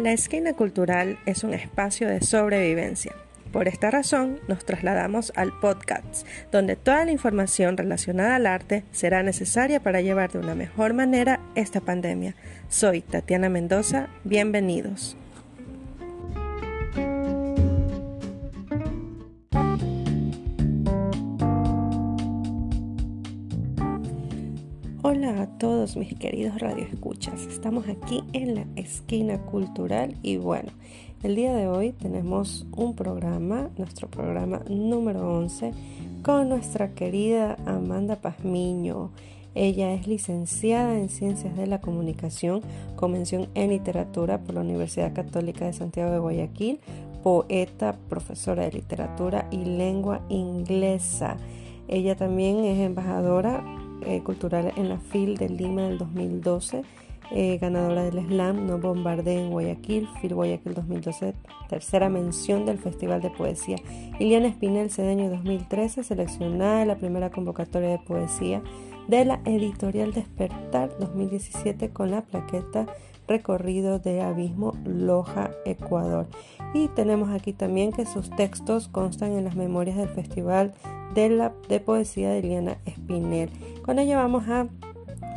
La esquina cultural es un espacio de sobrevivencia. Por esta razón, nos trasladamos al podcast, donde toda la información relacionada al arte será necesaria para llevar de una mejor manera esta pandemia. Soy Tatiana Mendoza, bienvenidos. A todos mis queridos radioescuchas. Estamos aquí en la esquina cultural y bueno, el día de hoy tenemos un programa, nuestro programa número 11, con nuestra querida Amanda Pazmiño. Ella es licenciada en Ciencias de la Comunicación con mención en literatura por la Universidad Católica de Santiago de Guayaquil, poeta, profesora de literatura y lengua inglesa. Ella también es embajadora eh, cultural en la FIL de Lima del 2012, eh, ganadora del Slam No Bombardé en Guayaquil, FIL Guayaquil 2012, tercera mención del Festival de Poesía. Iliana Espinel Cedeño 2013, seleccionada en la primera convocatoria de poesía de la editorial Despertar 2017 con la plaqueta Recorrido de Abismo Loja, Ecuador. Y tenemos aquí también que sus textos constan en las memorias del Festival de, la, de Poesía de Eliana Espinel. Con ella vamos a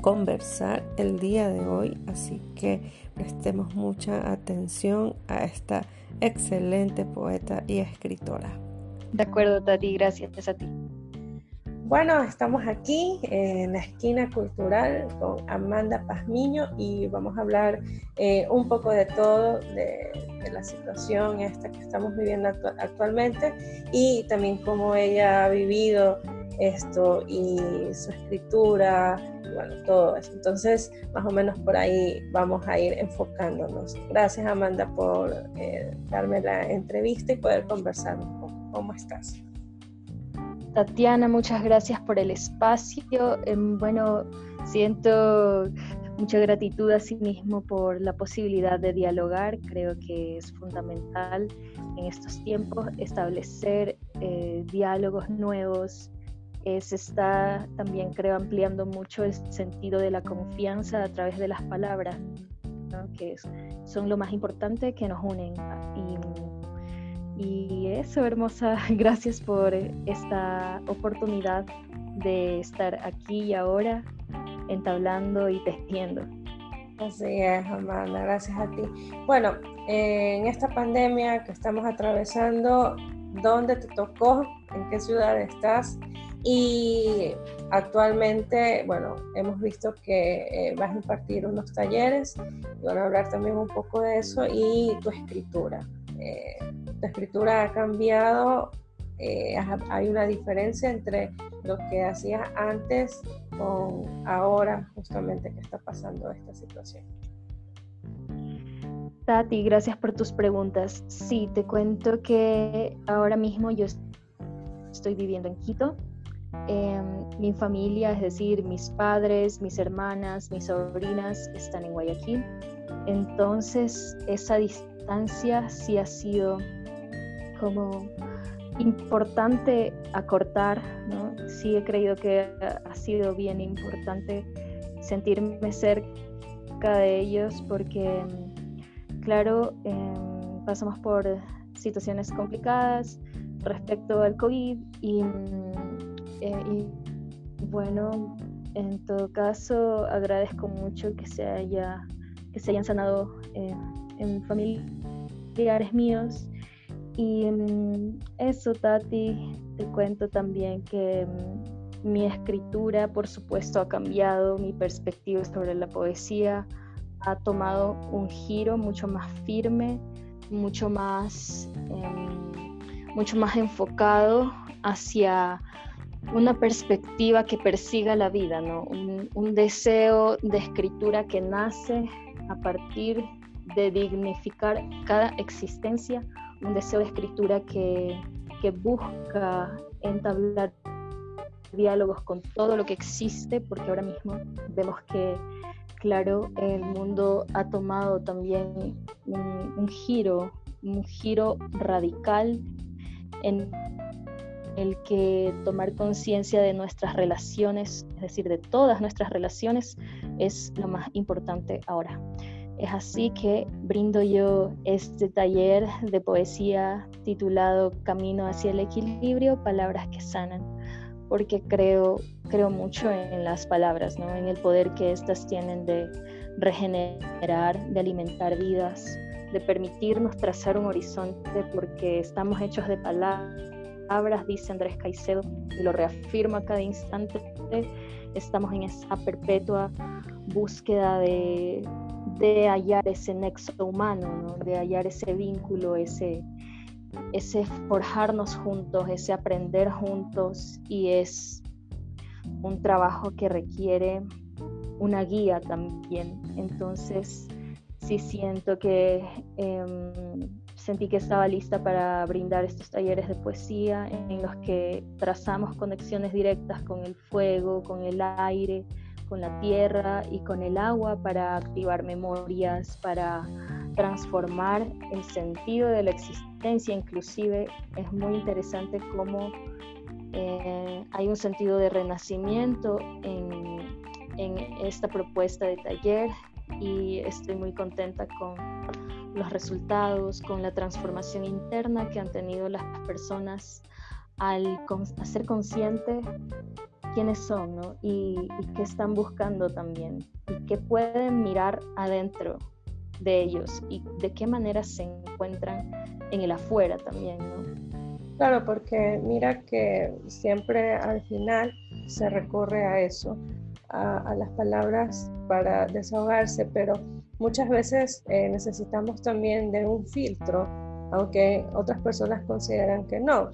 conversar el día de hoy, así que prestemos mucha atención a esta excelente poeta y escritora. De acuerdo, Tati, gracias a ti. Bueno, estamos aquí en la esquina cultural con Amanda Pazmiño y vamos a hablar eh, un poco de todo, de, la situación esta que estamos viviendo actualmente y también cómo ella ha vivido esto y su escritura, y bueno, todo eso. Entonces, más o menos por ahí vamos a ir enfocándonos. Gracias Amanda por eh, darme la entrevista y poder conversar un poco. ¿Cómo estás? Tatiana, muchas gracias por el espacio. Em, bueno, siento mucha gratitud a sí mismo por la posibilidad de dialogar. Creo que es fundamental en estos tiempos establecer eh, diálogos nuevos. se está también, creo, ampliando mucho el sentido de la confianza a través de las palabras, que son lo más importante que nos unen. Y, y eso, hermosa, gracias por esta oportunidad de estar aquí y ahora entablando y tejiendo. Así es, Amanda, gracias a ti. Bueno, en esta pandemia que estamos atravesando, ¿dónde te tocó? ¿En qué ciudad estás? Y actualmente, bueno, hemos visto que eh, vas a impartir unos talleres y van a hablar también un poco de eso y tu escritura. Eh, la escritura ha cambiado, eh, hay una diferencia entre lo que hacías antes con ahora justamente que está pasando esta situación. Tati, gracias por tus preguntas. Sí, te cuento que ahora mismo yo estoy viviendo en Quito. Em, mi familia, es decir, mis padres, mis hermanas, mis sobrinas están en Guayaquil. Entonces, esa distancia sí ha sido como importante acortar, ¿no? Sí he creído que ha sido bien importante sentirme cerca de ellos porque, claro, em, pasamos por situaciones complicadas respecto al COVID y, eh, bueno, en todo caso agradezco mucho que se, haya, que se hayan sanado eh, en familiares míos y mm, eso, Tati, te cuento también que mm, mi escritura, por supuesto, ha cambiado, mi perspectiva sobre la poesía ha tomado un giro mucho más firme, mucho más, em, mucho más enfocado hacia una perspectiva que persiga la vida, ¿no? un, un deseo de escritura que nace a partir de dignificar cada existencia un deseo de escritura que, busca entablar diálogos con todo lo que existe, porque ahora mismo vemos que, claro, el mundo ha tomado también un, giro, un giro radical en el que tomar conciencia de nuestras relaciones, es decir, de todas nuestras relaciones, es lo más importante ahora. Es así que brindo yo este taller de poesía titulado Camino hacia el equilibrio, palabras que sanan, porque creo, creo mucho en las palabras, ¿no? en el poder que éstas tienen de regenerar, de alimentar vidas, de permitirnos trazar un horizonte, porque estamos hechos de palabras, dice Andrés Caicedo, y lo reafirma cada instante, estamos en esa perpetua búsqueda de, de hallar ese nexo humano, de hallar ese vínculo, ese, ese forjarnos juntos, ese aprender juntos y es un trabajo que requiere una guía también. Entonces, sí siento que em, sentí que estaba lista para brindar estos talleres de poesía en los que trazamos conexiones directas con el fuego, con el aire, con la tierra y con el agua para activar memorias, para transformar el sentido de la existencia. Inclusive es muy interesante cómo eh, hay un sentido de renacimiento en, en esta propuesta de taller y estoy muy contenta con los resultados, con la transformación interna que han tenido las personas al ser conscientes quiénes son ¿no? y, qué están buscando también y qué pueden mirar adentro de ellos y de qué manera se encuentran en el afuera también. ¿no? Claro, porque mira que siempre al final se recurre a eso, a, las palabras para desahogarse, pero muchas veces eh, necesitamos también de un filtro, aunque otras personas consideran que no,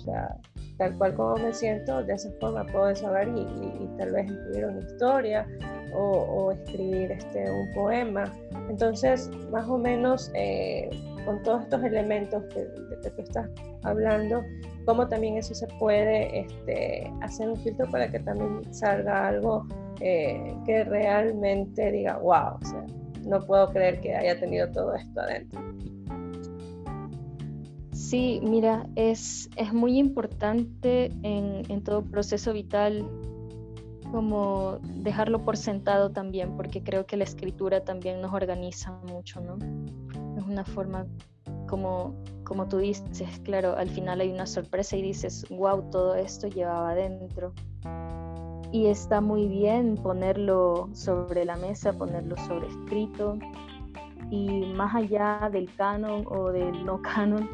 tal cual como me siento, de esa forma puedo desahogar y, tal vez escribir una historia o, escribir este, un poema. Entonces, más o menos, eh, con todos estos elementos que, de que tú estás hablando, cómo también eso se puede este, hacer un filtro para que también salga algo eh, que realmente diga, wow, o sea, no puedo creer que haya tenido todo esto adentro. Sí, mira, es, es muy importante en, en, todo proceso vital como dejarlo por sentado también, porque creo que la escritura también nos organiza mucho, ¿no? Es una forma como, como tú dices, claro, al final hay una sorpresa y dices, wow, todo esto llevaba adentro y está muy bien ponerlo sobre la mesa, ponerlo sobre escrito y más allá del canon o del no canon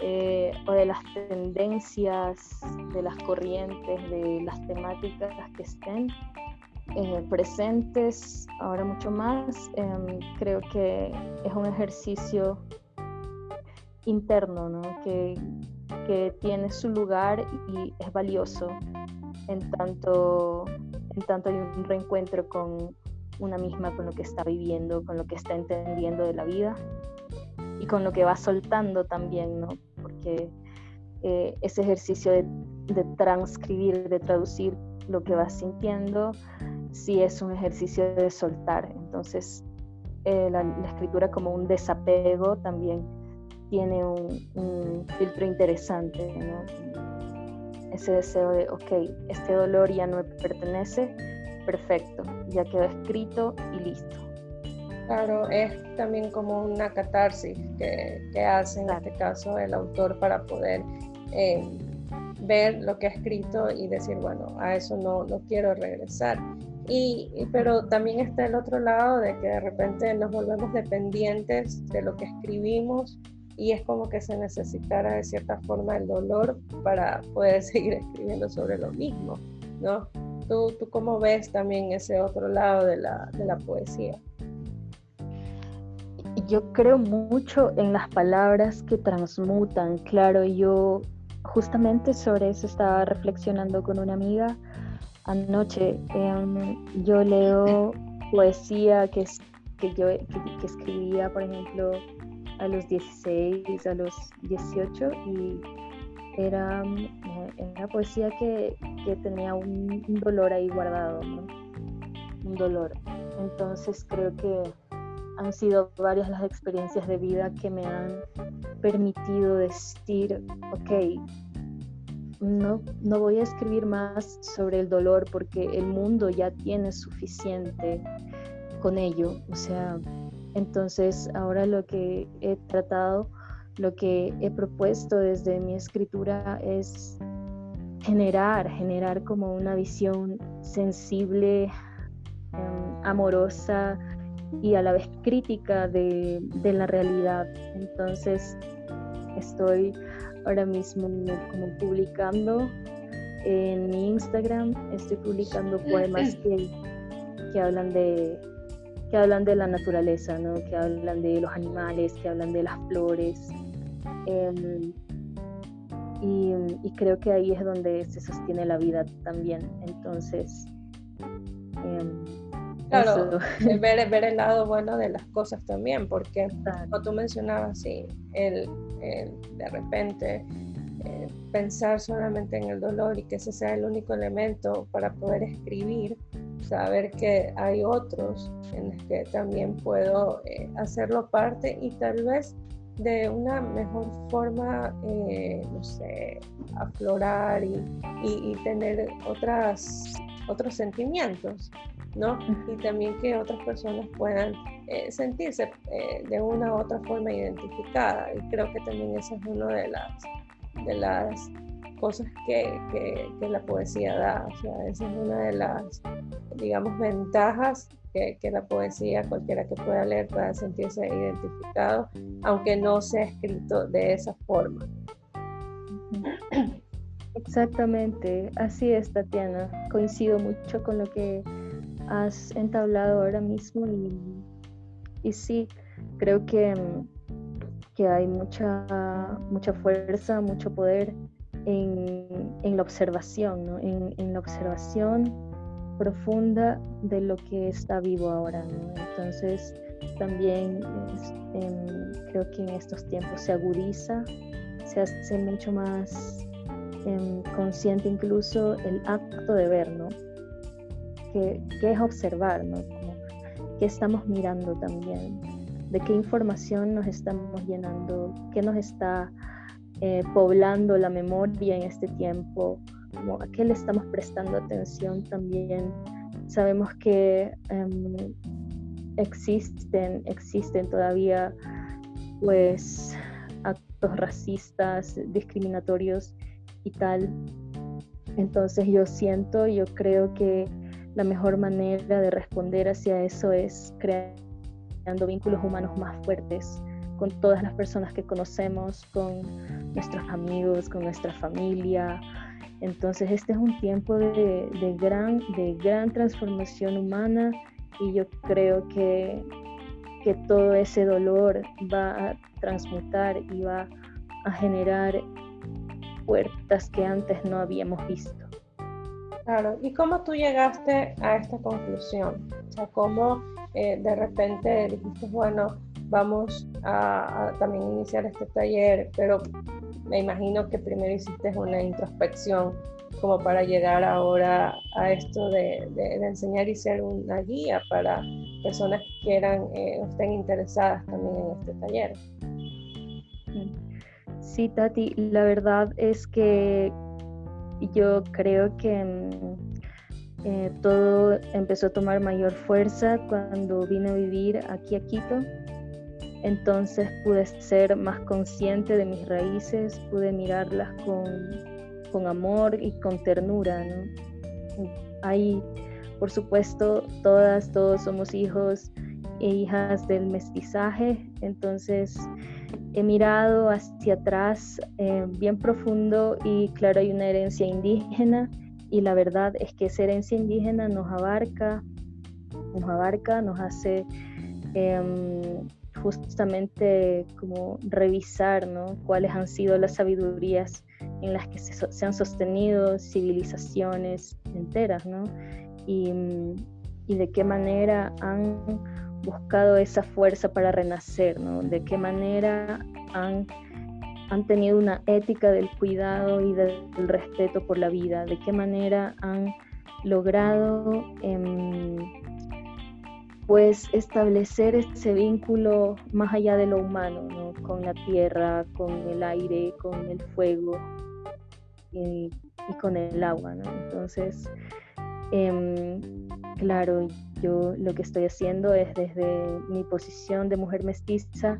eh, o de las tendencias, de las corrientes, de las temáticas que estén eh, presentes ahora mucho más, em, creo que es un ejercicio interno, ¿no? que, que tiene su lugar y es valioso en tanto, en tanto hay un reencuentro con una misma, con lo que está viviendo, con lo que está entendiendo de la vida y con lo que va soltando también, ¿no? Porque eh, ese ejercicio de, transcribir, de traducir lo que va sintiendo, sí es un ejercicio de soltar. Entonces, eh, la, escritura como un desapego también tiene un, filtro interesante, ese deseo de, ok, este dolor ya no me pertenece, perfecto, ya quedó escrito y listo. Claro, es también como una catarsis que, que hace en este caso el autor para poder eh, ver lo que ha escrito y decir, bueno, a eso no, no quiero regresar. Y, pero también está el otro lado de que de repente nos volvemos dependientes de lo que escribimos y es como que se necesitara de cierta forma el dolor para poder seguir escribiendo sobre lo mismo, ¿no? ¿Tú, tú cómo ves también ese otro lado de la, de la poesía? Yo creo mucho en las palabras que transmutan, claro, yo justamente sobre eso estaba reflexionando con una amiga anoche. Em, yo leo poesía que, que yo que escribía, por ejemplo, a los 16, a los 18 y era eh, una poesía que, tenía un, dolor ahí guardado, un dolor. Entonces creo que han sido varias las experiencias de vida que me han permitido decir, ok, no, no voy a escribir más sobre el dolor porque el mundo ya tiene suficiente con ello. O sea, Entonces ahora lo que he tratado, lo que he propuesto desde mi escritura es generar, generar como una visión sensible, em, amorosa y a la vez crítica de, de, la realidad. Entonces estoy ahora mismo como publicando en mi Instagram, estoy publicando poemas que, que hablan de que hablan de la naturaleza, ¿no? que hablan de los animales, que hablan de las flores. Em, y, creo que ahí es donde se sostiene la vida también. Entonces, em, claro, ver, ver, el lado bueno de las cosas también, porque como tú mencionabas, sí, el, de repente eh, pensar solamente en el dolor y que ese sea el único elemento para poder escribir, saber que hay otros en los que también puedo eh, hacerlo parte y tal vez de una mejor forma, eh, no sé, aflorar y, y, tener otras, otros sentimientos, ¿no? Y también que otras personas puedan eh, sentirse eh, de una u otra forma identificada. Y creo que también esa es una de las, de las cosas que, que, que la poesía da. O sea, esa es una de las, digamos, ventajas que, la poesía, cualquiera que pueda leer, pueda sentirse identificado, aunque no sea escrito de esa forma. Exactamente, así es, Tatiana. Coincido mucho con lo que has entablado ahora mismo y, y sí, creo que, que hay mucha, mucha fuerza, mucho poder en, en la observación, ¿no? en, la observación profunda de lo que está vivo ahora. Entonces, también creo que en estos tiempos se agudiza, se hace mucho más em, consciente incluso el acto de ver, ¿no? Que, es observar, ¿no? ¿Qué estamos mirando también? ¿De qué información nos estamos llenando? ¿Qué nos está eh, poblando la memoria en este tiempo? a qué le estamos prestando atención también. Sabemos que em, existen, existen todavía pues actos racistas, discriminatorios y tal. Entonces yo siento, yo creo que la mejor manera de responder hacia eso es creando vínculos humanos más fuertes con todas las personas que conocemos, con nuestros amigos, con nuestra familia, entonces este es un tiempo de, gran, transformación humana y yo creo que, que todo ese dolor va a transmutar y va a generar puertas que antes no habíamos visto. Claro, ¿y cómo tú llegaste a esta conclusión? O sea, ¿cómo eh, de repente dijiste, bueno, vamos a, también iniciar este taller, pero me imagino que primero hiciste una introspección como para llegar ahora a esto de, enseñar y ser una guía para personas que quieran eh, estén interesadas también en este taller. Sí, Tati, la verdad es que yo creo que eh, todo empezó a tomar mayor fuerza cuando vine a vivir aquí a Quito entonces pude ser más consciente de mis raíces, pude mirarlas con, amor y con ternura. ¿no? Hay, por supuesto, todas, todos somos hijos e hijas del mestizaje, entonces he mirado hacia atrás eh, bien profundo y claro, hay una herencia indígena y la verdad es que esa herencia indígena nos abarca, nos abarca, nos hace... Em, justamente como revisar ¿no? cuáles han sido las sabidurías en las que se, han sostenido civilizaciones enteras, ¿no? Y, y, de qué manera han buscado esa fuerza para renacer, ¿no? De qué manera han, han tenido una ética del cuidado y del respeto por la vida, de qué manera han logrado... Eh, pues establecer ese vínculo más allá de lo humano, con la tierra, con el aire, con el fuego y, con el agua. Entonces, em, claro, yo lo que estoy haciendo es desde mi posición de mujer mestiza,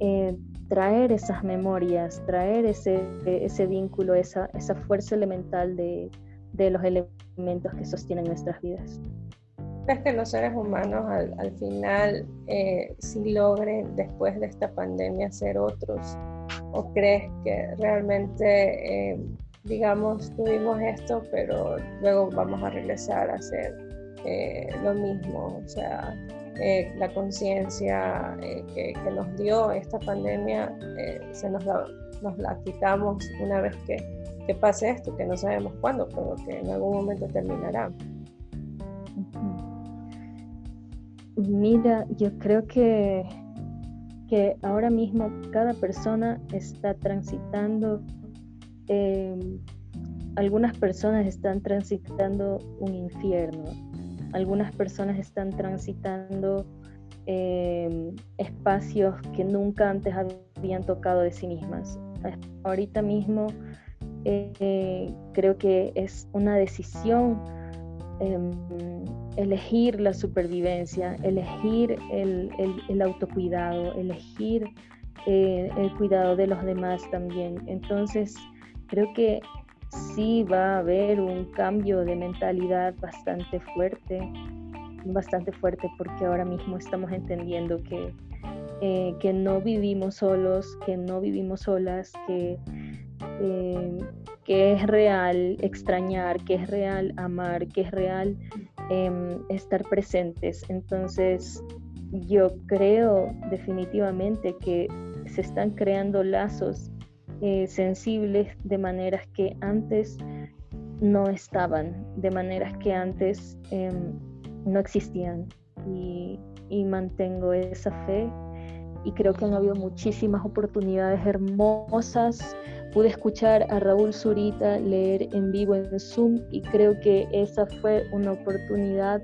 eh, traer esas memorias, traer ese, ese vínculo, esa, esa fuerza elemental de, de los elementos que sostienen nuestras vidas. ¿Crees que los seres humanos al, al final eh, sí logren después de esta pandemia ser otros? ¿O crees que realmente, eh, digamos, tuvimos esto, pero luego vamos a regresar a hacer eh, lo mismo? O sea, eh, la conciencia que, que, nos dio esta pandemia se nos nos la quitamos una vez que que pase esto, que no sabemos cuándo, pero que en algún momento terminará. Mira, yo creo que, que ahora mismo cada persona está transitando, em, algunas personas están transitando un infierno, algunas personas están transitando em, espacios que nunca antes habían tocado de sí mismas. Ahorita mismo eh, creo que es una decisión em, elegir la supervivencia, elegir el, autocuidado, elegir eh, el cuidado de los demás también. Entonces, creo que sí va a haber un cambio de mentalidad bastante fuerte, bastante fuerte porque ahora mismo estamos entendiendo que, eh, que no vivimos solos, que no vivimos solas, que eh, es real extrañar, que es real amar, que es real em, estar presentes. Entonces, yo creo definitivamente que se están creando lazos eh, sensibles de maneras que antes no estaban, de maneras que antes em, no existían. Y, y mantengo esa fe. Y creo que han habido muchísimas oportunidades hermosas. Pude escuchar a Raúl Zurita leer en vivo en Zoom y creo que esa fue una oportunidad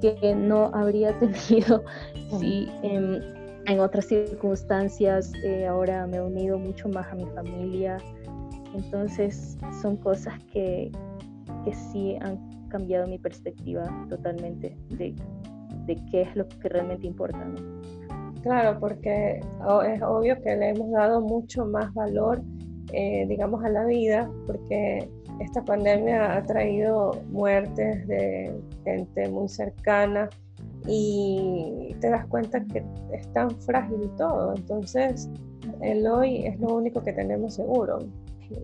que no habría tenido si en, otras circunstancias eh, ahora me he unido mucho más a mi familia. Entonces son cosas que, que sí han cambiado mi perspectiva totalmente de, de qué es lo que realmente importa. Claro, porque es obvio que le hemos dado mucho más valor eh, digamos, a la vida, porque esta pandemia ha traído muertes de gente muy cercana y te das cuenta que es tan frágil todo. Entonces, el hoy es lo único que tenemos seguro.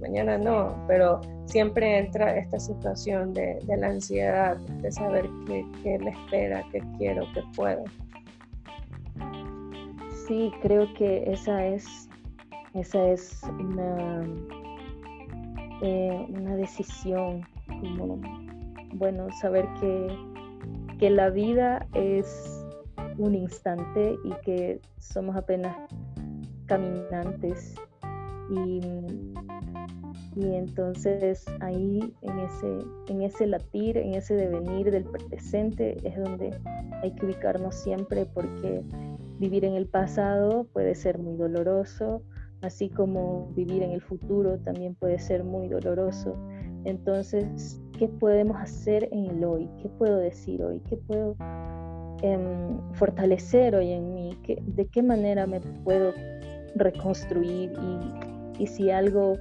Mañana no, pero siempre entra esta situación de, la ansiedad, de saber qué, qué me espera, qué quiero, qué puedo. Sí, creo que esa es esa es una, eh, una decisión, como, bueno, saber que, que la vida es un instante y que somos apenas caminantes y, y, entonces ahí en ese, en ese latir, en ese devenir del presente es donde hay que ubicarnos siempre porque vivir en el pasado puede ser muy doloroso, así como vivir en el futuro también puede ser muy doloroso. Entonces, ¿qué podemos hacer en el hoy? ¿Qué puedo decir hoy? ¿Qué puedo em, fortalecer hoy en mí? ¿De qué manera me puedo reconstruir? Y, si algo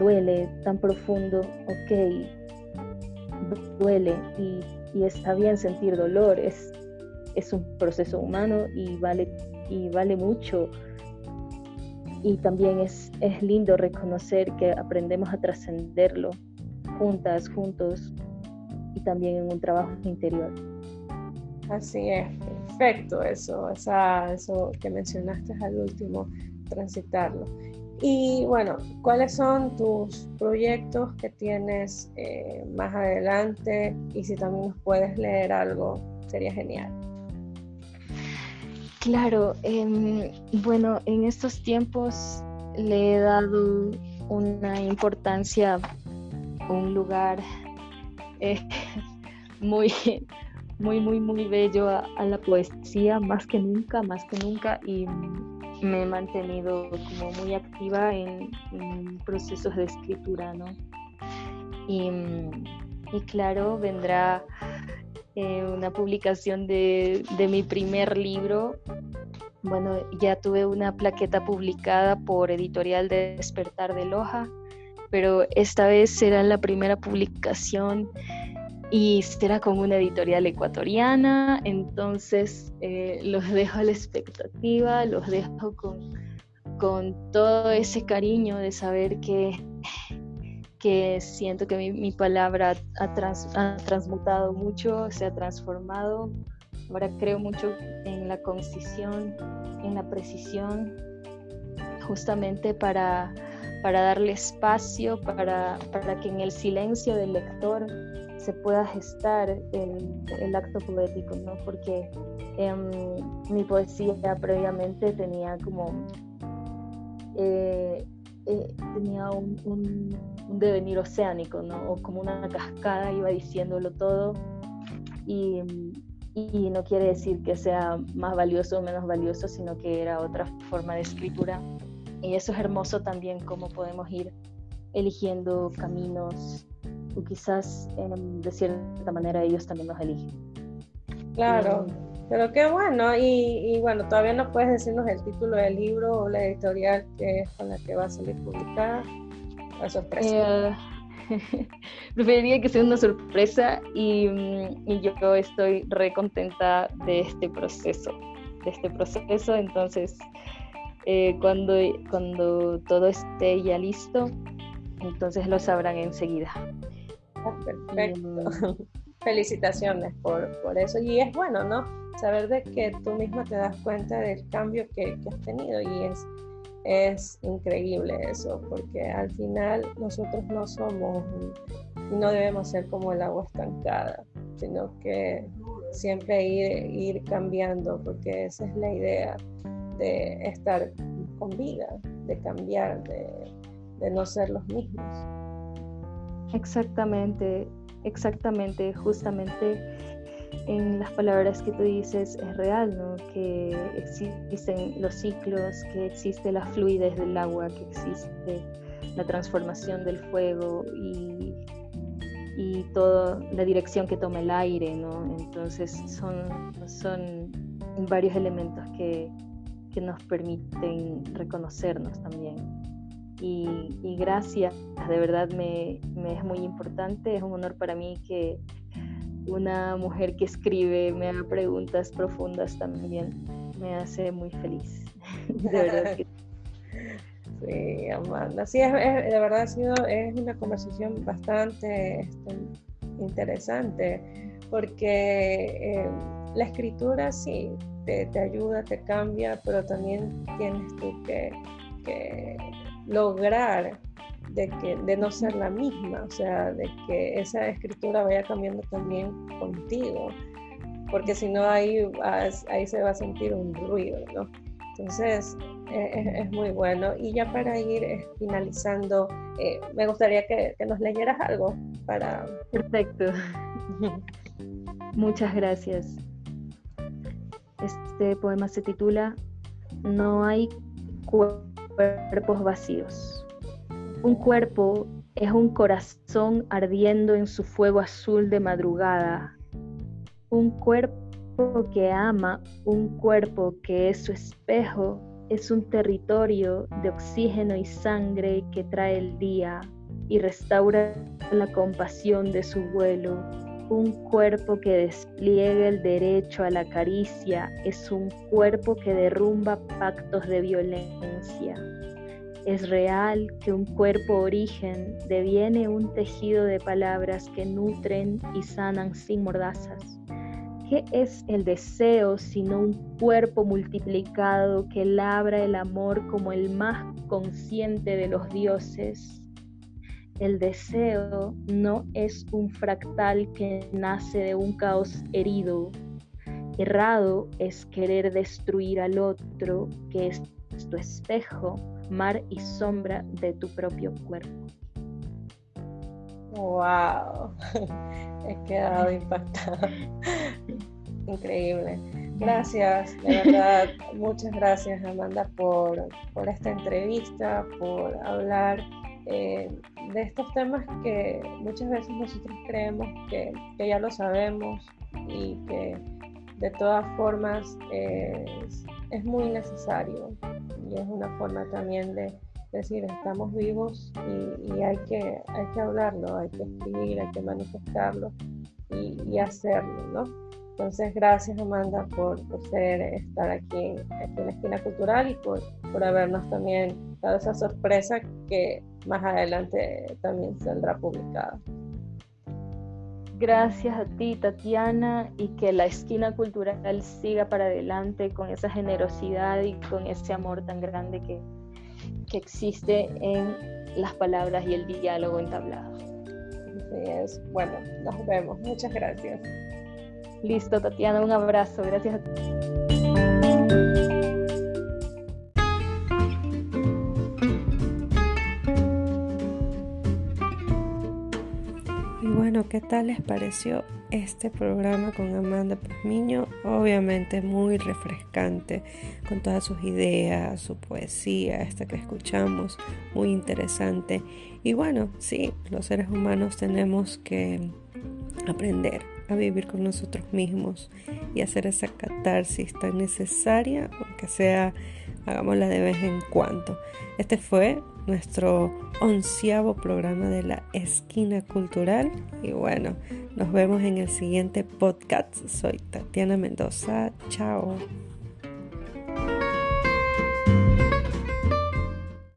duele tan profundo, ok, duele y, y está bien sentir dolor, es, es un proceso humano y vale, y vale mucho y también es, es lindo reconocer que aprendemos a trascenderlo juntas, juntos y también en un trabajo interior. Así es, perfecto eso, esa, eso que mencionaste al último, transitarlo. Y bueno, ¿cuáles son tus proyectos que tienes eh, más adelante? Y si también nos puedes leer algo, sería genial. Claro, em, bueno, en estos tiempos le he dado una importancia, un lugar eh, muy, muy, muy, muy bello a, la poesía, más que nunca, más que nunca, y me he mantenido como muy activa en, procesos de escritura, ¿no? Y, y claro, vendrá eh, una publicación de, de, mi primer libro. Bueno, ya tuve una plaqueta publicada por Editorial de Despertar de Loja, pero esta vez será la primera publicación y será con una editorial ecuatoriana, entonces eh, los dejo a la expectativa, los dejo con, con todo ese cariño de saber que, que siento que mi, palabra ha, transmutado mucho, se ha transformado. Ahora creo mucho en la concisión, en la precisión, justamente para, para darle espacio, para, para que en el silencio del lector se pueda gestar el, acto poético, ¿no? Porque em, mi poesía previamente tenía como eh, eh, tenía un, devenir oceánico, ¿no? O como una cascada iba diciéndolo todo y, y no quiere decir que sea más valioso o menos valioso, sino que era otra forma de escritura. Y eso es hermoso también, cómo podemos ir eligiendo caminos o quizás em, de cierta manera ellos también nos eligen. Claro, pero qué bueno. Y, bueno, todavía no puedes decirnos el título del libro o la editorial que es con la que va a salir publicada. La sorpresa. Eh, preferiría que sea una sorpresa y, mm, y, yo estoy re contenta de este proceso, de este proceso. Entonces, eh, cuando, cuando todo esté ya listo, entonces lo sabrán enseguida. Perfecto. Felicitaciones por, por, eso. Y es bueno, ¿no? Saber de que tú misma te das cuenta del cambio que, que has tenido y es, es increíble eso, porque al final nosotros no somos y no debemos ser como el agua estancada, sino que siempre ir, ir cambiando, porque esa es la idea de estar con vida, de cambiar, de, de no ser los mismos. Exactamente, exactamente, justamente en las palabras que tú dices es real, ¿no? Que existen los ciclos, que existe la fluidez del agua, que existe la transformación del fuego y, y toda la dirección que toma el aire, ¿no? Entonces son, son varios elementos que, que nos permiten reconocernos también. Y, gracias, de verdad me, es muy importante, es un honor para mí que una mujer que escribe me haga preguntas profundas también, me hace muy feliz, de verdad Sí, Amanda. Sí, es, de verdad ha sido es una conversación bastante este, interesante porque eh, la escritura sí te, te, ayuda, te cambia, pero también tienes tú que, que lograr de, que, de no ser la misma, o sea, de que esa escritura vaya cambiando también contigo, porque si no ahí, ahí se va a sentir un ruido, ¿no? Entonces, e, es, muy bueno. Y ya para ir eh, finalizando, eh, me gustaría que, que, nos leyeras algo para... Perfecto. Muchas gracias. Este poema se titula No hay cuerpos vacíos. Un cuerpo es un corazón ardiendo en su fuego azul de madrugada. Un cuerpo que ama, un cuerpo que es su espejo, es un territorio de oxígeno y sangre que trae el día y restaura la compasión de su vuelo un cuerpo que despliegue el derecho a la caricia es un cuerpo que derrumba pactos de violencia. Es real que un cuerpo origen deviene un tejido de palabras que nutren y sanan sin mordazas. ¿Qué es el deseo sino un cuerpo multiplicado que labra el amor como el más consciente de los dioses? El deseo no es un fractal que nace de un caos herido. Errado es querer destruir al otro, que es tu espejo, mar y sombra de tu propio cuerpo. ¡Wow! He quedado impactada. Increíble. Gracias, de verdad, muchas gracias Amanda por, por esta entrevista, por hablar eh, de estos temas que muchas veces nosotros creemos que, que ya lo sabemos y que de todas formas es muy necesario y es una forma también de decir estamos vivos y, hay, que, hay que hablarlo, hay que escribir, hay que manifestarlo y, hacerlo, ¿no? Entonces, gracias Amanda por, ser, estar aquí, aquí, en la esquina cultural y por, por habernos también dado esa sorpresa que más adelante también saldrá publicada. Gracias a ti, Tatiana, y que la esquina cultural siga para adelante con esa generosidad y con ese amor tan grande que, que existe en las palabras y el diálogo entablado. Así es. Bueno, nos vemos. Muchas gracias. Listo, Tatiana, un abrazo. Gracias a ti. ¿Qué tal les pareció este programa con Amanda Pazmiño? Obviamente muy refrescante, con todas sus ideas, su poesía, esta que escuchamos, muy interesante. Y bueno, sí, los seres humanos tenemos que aprender a vivir con nosotros mismos y hacer esa catarsis tan necesaria, aunque sea hagámosla de vez en cuando. Este fue nuestro onceavo programa de la esquina cultural y bueno, nos vemos en el siguiente podcast. Soy Tatiana Mendoza. Chao.